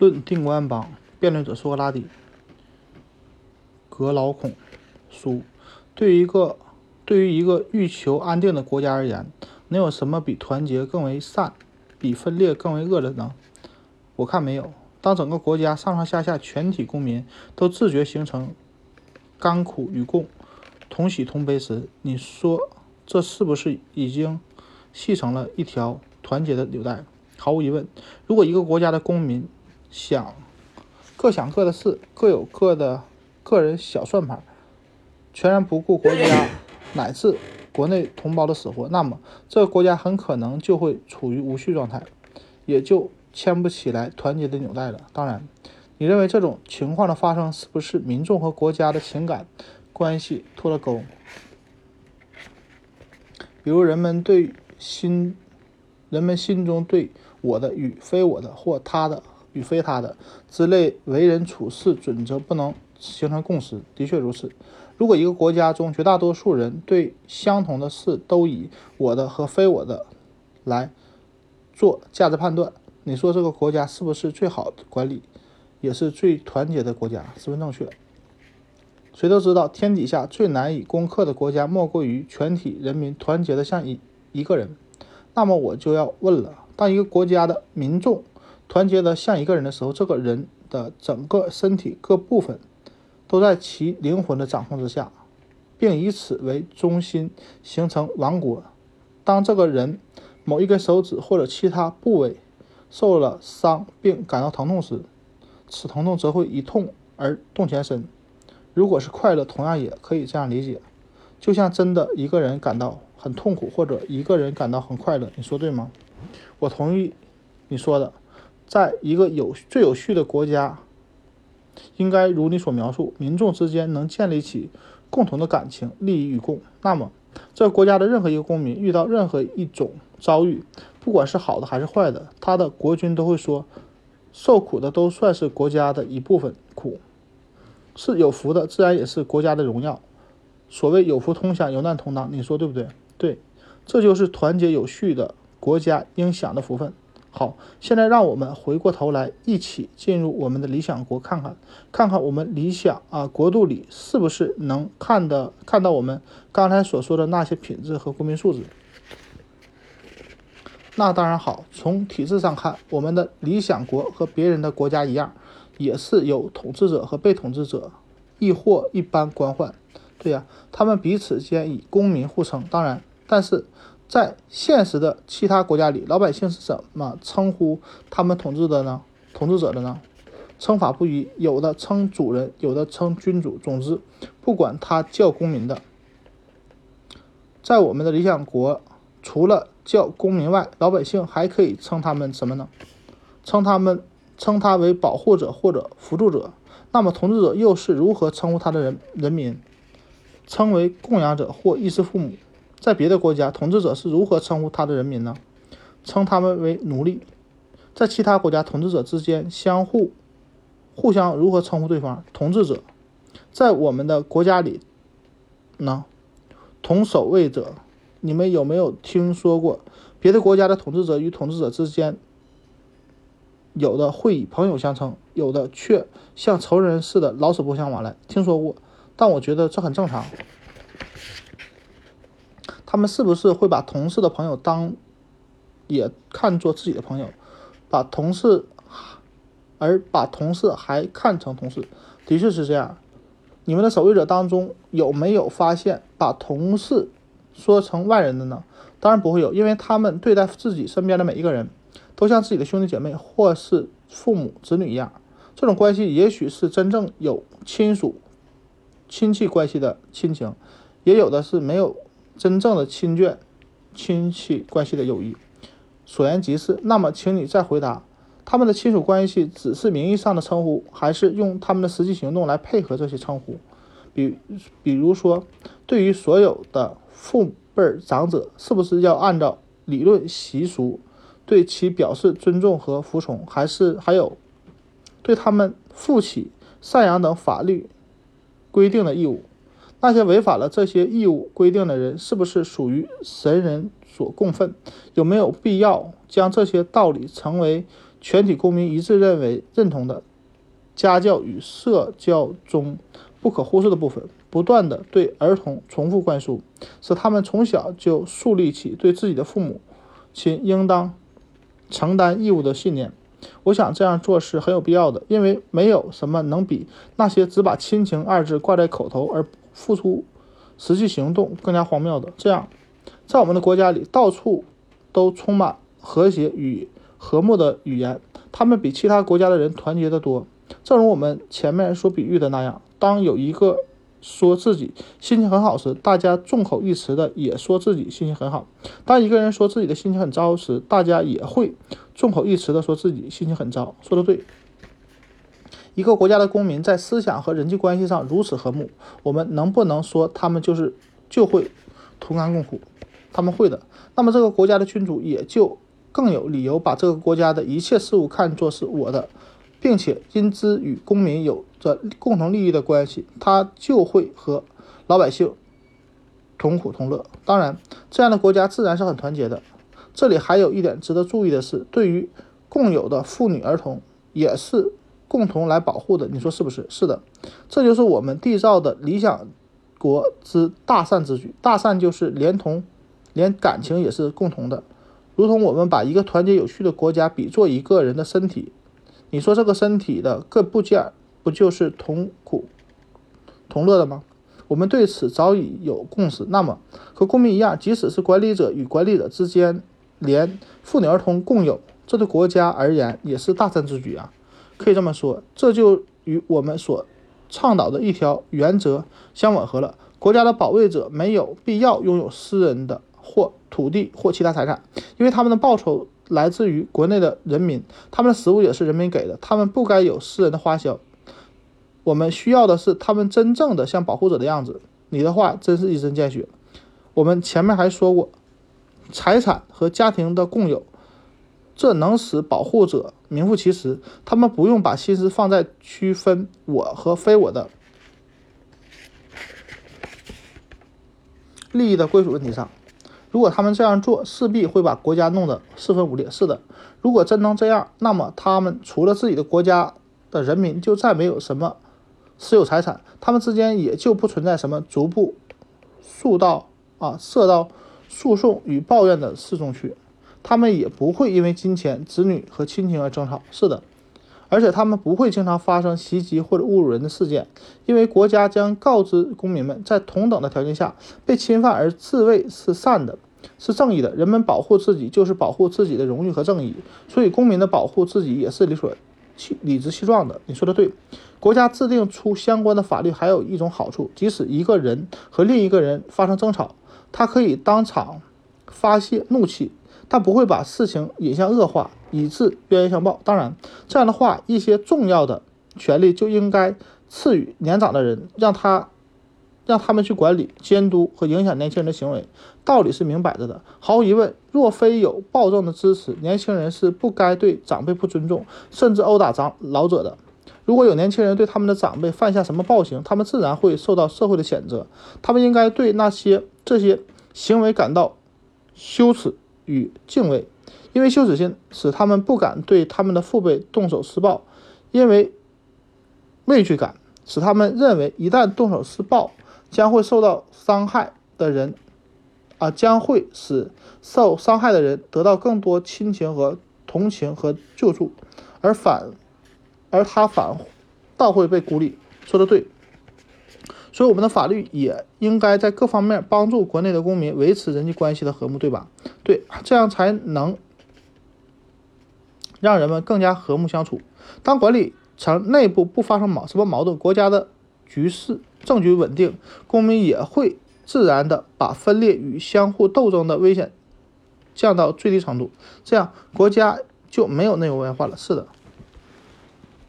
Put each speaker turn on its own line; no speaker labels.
论定国安邦，辩论者苏格拉底。格劳孔书：对于一个对于一个欲求安定的国家而言，能有什么比团结更为善，比分裂更为恶的呢？我看没有。当整个国家上上下下全体公民都自觉形成甘苦与共、同喜同悲时，你说这是不是已经系成了一条团结的纽带？毫无疑问，如果一个国家的公民想各想各的事，各有各的。个人小算盘，全然不顾国家乃至国内同胞的死活，那么这个国家很可能就会处于无序状态，也就牵不起来团结的纽带了。当然，你认为这种情况的发生是不是民众和国家的情感关系脱了钩？比如人们对心，人们心中对我的与非我的，或他的与非他的之类为人处事准则不能。形成共识，的确如此。如果一个国家中绝大多数人对相同的事都以我的和非我的来做价值判断，你说这个国家是不是最好的管理，也是最团结的国家？十分正确。谁都知道，天底下最难以攻克的国家，莫过于全体人民团结的像一一个人。那么我就要问了：当一个国家的民众团结的像一个人的时候，这个人的整个身体各部分。都在其灵魂的掌控之下，并以此为中心形成王国。当这个人某一根手指或者其他部位受了伤并感到疼痛时，此疼痛则会以痛而动全身。如果是快乐，同样也可以这样理解，就像真的一个人感到很痛苦，或者一个人感到很快乐。你说对吗？我同意你说的，在一个有最有序的国家。应该如你所描述，民众之间能建立起共同的感情，利益与共。那么，这个国家的任何一个公民遇到任何一种遭遇，不管是好的还是坏的，他的国君都会说：受苦的都算是国家的一部分，苦是有福的，自然也是国家的荣耀。所谓有福同享，有难同当，你说对不对？对，这就是团结有序的国家应享的福分。好，现在让我们回过头来，一起进入我们的理想国，看看，看看我们理想啊国度里是不是能看的看到我们刚才所说的那些品质和公民素质。那当然好，从体制上看，我们的理想国和别人的国家一样，也是有统治者和被统治者，亦或一般官宦。对呀，他们彼此间以公民互称。当然，但是。在现实的其他国家里，老百姓是怎么称呼他们统治的呢？统治者的呢？称法不一，有的称主人，有的称君主。总之，不管他叫公民的，在我们的理想国，除了叫公民外，老百姓还可以称他们什么呢？称他们称他为保护者或者辅助者。那么，统治者又是如何称呼他的人人民？称为供养者或衣食父母。在别的国家，统治者是如何称呼他的人民呢？称他们为奴隶。在其他国家，统治者之间相互、互相如何称呼对方？统治者。在我们的国家里呢？同守卫者。你们有没有听说过别的国家的统治者与统治者之间，有的会以朋友相称，有的却像仇人似的老死不相往来？听说过，但我觉得这很正常。他们是不是会把同事的朋友当也看作自己的朋友，把同事而把同事还看成同事？的确是这样。你们的守卫者当中有没有发现把同事说成外人的呢？当然不会有，因为他们对待自己身边的每一个人都像自己的兄弟姐妹或是父母子女一样。这种关系也许是真正有亲属亲戚关系的亲情，也有的是没有。真正的亲眷、亲戚关系的友谊，所言极是。那么，请你再回答：他们的亲属关系只是名义上的称呼，还是用他们的实际行动来配合这些称呼？比比如说，对于所有的父辈长者，是不是要按照理论习俗对其表示尊重和服从？还是还有对他们负起赡养等法律规定的义务？那些违反了这些义务规定的人，是不是属于神人所供奉？有没有必要将这些道理成为全体公民一致认为认同的家教与社交中不可忽视的部分，不断的对儿童重复灌输，使他们从小就树立起对自己的父母亲应当承担义务的信念。我想这样做是很有必要的，因为没有什么能比那些只把亲情二字挂在口头而付出实际行动更加荒谬的。这样，在我们的国家里，到处都充满和谐与和睦的语言，他们比其他国家的人团结得多。正如我们前面所比喻的那样，当有一个说自己心情很好时，大家众口一词的也说自己心情很好；当一个人说自己的心情很糟时，大家也会众口一词的说自己心情很糟。说的对。一个国家的公民在思想和人际关系上如此和睦，我们能不能说他们就是就会同甘共苦？他们会的。那么这个国家的君主也就更有理由把这个国家的一切事物看作是我的。并且因之与公民有着共同利益的关系，他就会和老百姓同苦同乐。当然，这样的国家自然是很团结的。这里还有一点值得注意的是，对于共有的妇女儿童也是共同来保护的。你说是不是？是的，这就是我们缔造的理想国之大善之举。大善就是连同连感情也是共同的，如同我们把一个团结有序的国家比作一个人的身体。你说这个身体的各部件不就是同苦同乐的吗？我们对此早已有共识。那么和公民一样，即使是管理者与管理者之间，连妇女儿童共有，这对国家而言也是大善之举啊！可以这么说，这就与我们所倡导的一条原则相吻合了。国家的保卫者没有必要拥有私人的或土地或其他财产，因为他们的报酬。来自于国内的人民，他们的食物也是人民给的，他们不该有私人的花销。我们需要的是他们真正的像保护者的样子。你的话真是一针见血。我们前面还说过，财产和家庭的共有，这能使保护者名副其实。他们不用把心思放在区分我和非我的利益的归属问题上。如果他们这样做，势必会把国家弄得四分五裂。是的，如果真能这样，那么他们除了自己的国家的人民，就再没有什么私有财产，他们之间也就不存在什么逐步诉到啊，涉到诉讼与抱怨的事中去，他们也不会因为金钱、子女和亲情而争吵。是的。而且他们不会经常发生袭击或者侮辱人的事件，因为国家将告知公民们，在同等的条件下被侵犯而自卫是善的，是正义的。人们保护自己就是保护自己的荣誉和正义，所以公民的保护自己也是理所其理直气壮的。你说的对，国家制定出相关的法律还有一种好处，即使一个人和另一个人发生争吵，他可以当场发泄怒气。他不会把事情引向恶化，以致冤冤相报。当然，这样的话，一些重要的权利就应该赐予年长的人，让他让他们去管理、监督和影响年轻人的行为。道理是明摆着的。毫无疑问，若非有暴政的支持，年轻人是不该对长辈不尊重，甚至殴打长老者的。如果有年轻人对他们的长辈犯下什么暴行，他们自然会受到社会的谴责。他们应该对那些这些行为感到羞耻。与敬畏，因为羞耻心使他们不敢对他们的父辈动手施暴；因为畏惧感使他们认为一旦动手施暴，将会受到伤害的人，啊，将会使受伤害的人得到更多亲情和同情和救助，而反，而他反倒会被孤立。说的对。所以，我们的法律也应该在各方面帮助国内的公民维持人际关系的和睦，对吧？对，这样才能让人们更加和睦相处。当管理层内部不发生矛什么矛盾，国家的局势政局稳定，公民也会自然的把分裂与相互斗争的危险降到最低程度，这样国家就没有内忧外患了。是的。